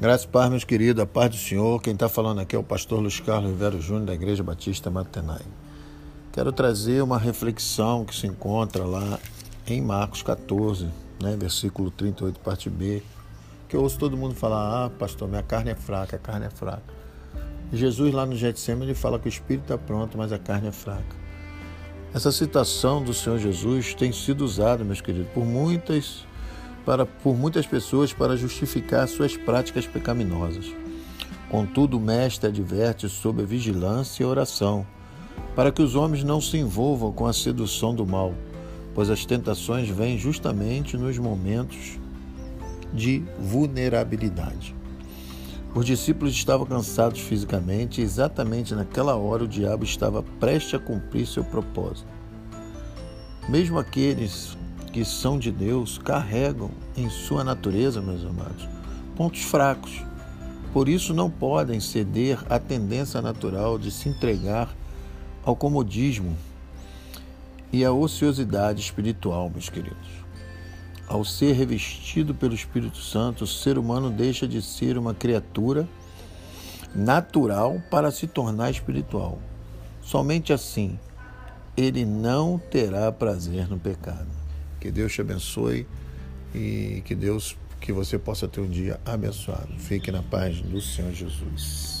Graças paz, meus queridos, a paz do Senhor. Quem está falando aqui é o pastor Luiz Carlos Rivero Júnior, da Igreja Batista Matenai. Quero trazer uma reflexão que se encontra lá em Marcos 14, né, versículo 38, parte B, que eu ouço todo mundo falar, ah, pastor, minha carne é fraca, a carne é fraca. Jesus lá no Getsemane, ele fala que o espírito está pronto, mas a carne é fraca. Essa citação do Senhor Jesus tem sido usada, meus queridos, por muitas para, por muitas pessoas para justificar suas práticas pecaminosas. Contudo, o Mestre adverte sobre a vigilância e oração, para que os homens não se envolvam com a sedução do mal, pois as tentações vêm justamente nos momentos de vulnerabilidade. Os discípulos estavam cansados fisicamente e exatamente naquela hora o diabo estava prestes a cumprir seu propósito. Mesmo aqueles que são de Deus carregam em sua natureza, meus amados, pontos fracos. Por isso não podem ceder à tendência natural de se entregar ao comodismo e à ociosidade espiritual, meus queridos. Ao ser revestido pelo Espírito Santo, o ser humano deixa de ser uma criatura natural para se tornar espiritual. Somente assim ele não terá prazer no pecado. Que Deus te abençoe e que Deus que você possa ter um dia abençoado. Fique na paz do Senhor Jesus.